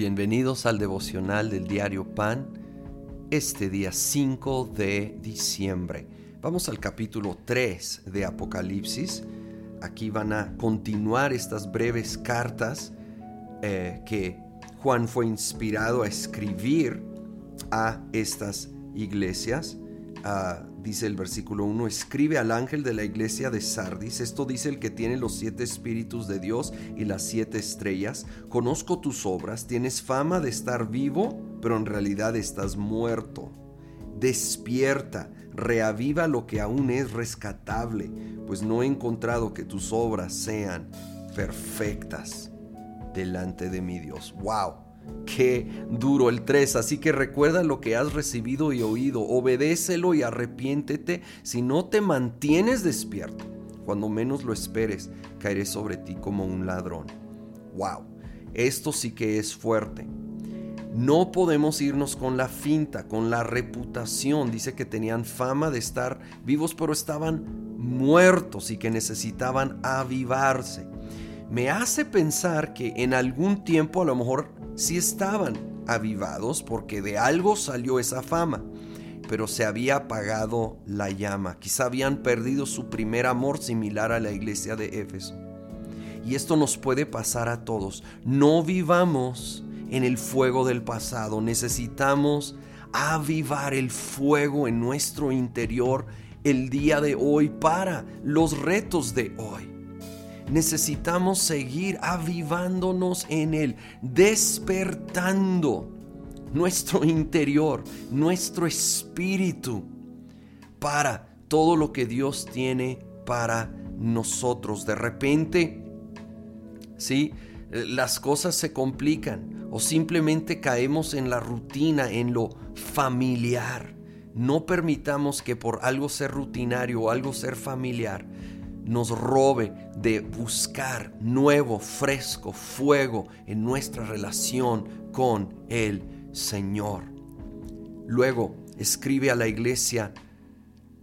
Bienvenidos al devocional del diario Pan, este día 5 de diciembre. Vamos al capítulo 3 de Apocalipsis. Aquí van a continuar estas breves cartas eh, que Juan fue inspirado a escribir a estas iglesias. Ah, dice el versículo 1, escribe al ángel de la iglesia de Sardis, esto dice el que tiene los siete espíritus de Dios y las siete estrellas, conozco tus obras, tienes fama de estar vivo, pero en realidad estás muerto. Despierta, reaviva lo que aún es rescatable, pues no he encontrado que tus obras sean perfectas delante de mi Dios. ¡Wow! Qué duro el 3. Así que recuerda lo que has recibido y oído. Obedécelo y arrepiéntete. Si no te mantienes despierto, cuando menos lo esperes, caeré sobre ti como un ladrón. Wow, esto sí que es fuerte. No podemos irnos con la finta, con la reputación. Dice que tenían fama de estar vivos, pero estaban muertos y que necesitaban avivarse. Me hace pensar que en algún tiempo a lo mejor sí estaban avivados porque de algo salió esa fama, pero se había apagado la llama. Quizá habían perdido su primer amor similar a la iglesia de Éfeso. Y esto nos puede pasar a todos. No vivamos en el fuego del pasado. Necesitamos avivar el fuego en nuestro interior el día de hoy para los retos de hoy necesitamos seguir avivándonos en Él, despertando nuestro interior, nuestro espíritu para todo lo que Dios tiene para nosotros. De repente, ¿sí? Las cosas se complican o simplemente caemos en la rutina, en lo familiar. No permitamos que por algo ser rutinario o algo ser familiar nos robe de buscar nuevo, fresco fuego en nuestra relación con el Señor. Luego escribe a la iglesia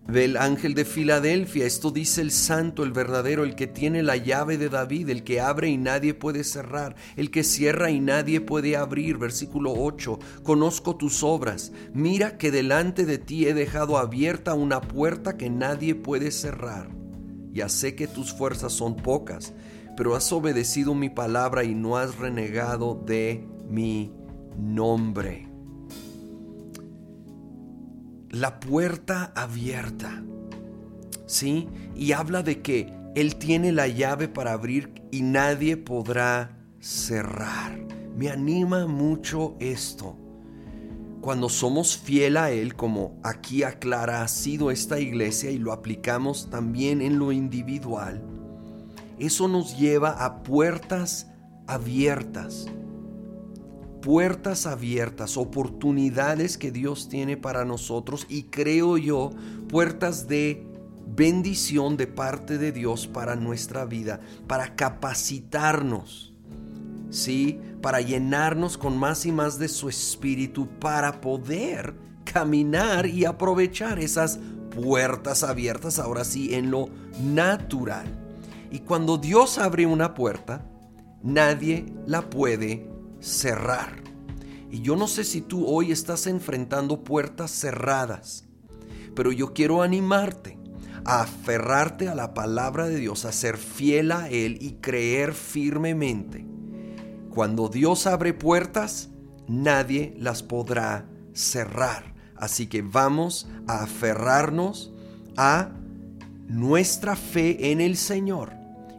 del ángel de Filadelfia, esto dice el santo, el verdadero, el que tiene la llave de David, el que abre y nadie puede cerrar, el que cierra y nadie puede abrir. Versículo 8, conozco tus obras, mira que delante de ti he dejado abierta una puerta que nadie puede cerrar ya sé que tus fuerzas son pocas, pero has obedecido mi palabra y no has renegado de mi nombre. La puerta abierta. ¿Sí? Y habla de que Él tiene la llave para abrir y nadie podrá cerrar. Me anima mucho esto cuando somos fiel a Él, como aquí aclara ha sido esta iglesia y lo aplicamos también en lo individual, eso nos lleva a puertas abiertas. Puertas abiertas, oportunidades que Dios tiene para nosotros y creo yo, puertas de bendición de parte de Dios para nuestra vida, para capacitarnos ¿sí? Para llenarnos con más y más de su espíritu, para poder caminar y aprovechar esas puertas abiertas, ahora sí, en lo natural. Y cuando Dios abre una puerta, nadie la puede cerrar. Y yo no sé si tú hoy estás enfrentando puertas cerradas, pero yo quiero animarte a aferrarte a la palabra de Dios, a ser fiel a Él y creer firmemente cuando Dios abre puertas, nadie las podrá cerrar. Así que vamos a aferrarnos a nuestra fe en el Señor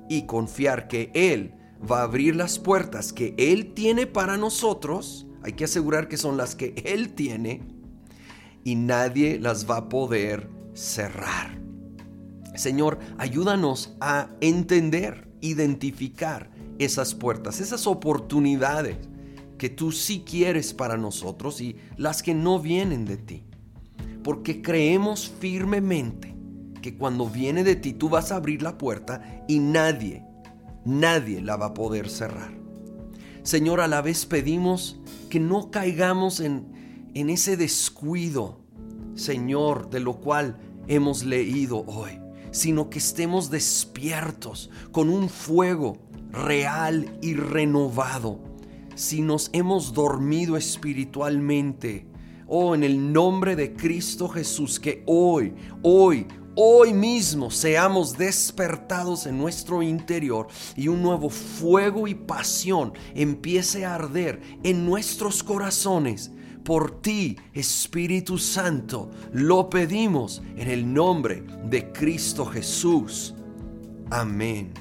y confiar que Él va a abrir las puertas que Él tiene para nosotros. Hay que asegurar que son las que Él tiene y nadie las va a poder cerrar. Señor, ayúdanos a entender, identificar esas puertas, esas oportunidades que tú sí quieres para nosotros y las que no vienen de ti. Porque creemos firmemente que cuando viene de ti tú vas a abrir la puerta y nadie, nadie la va a poder cerrar. Señor, a la vez pedimos que no caigamos en, en ese descuido, Señor, de lo cual hemos leído hoy, sino que estemos despiertos con un fuego real y renovado. si nos hemos dormido espiritualmente. Oh, en el nombre de Cristo Jesús, que hoy, hoy, hoy mismo seamos despertados en nuestro interior y un nuevo fuego y pasión empiece a arder en nuestros corazones. Por ti, Espíritu Santo, lo pedimos en el nombre de Cristo Jesús. Amén.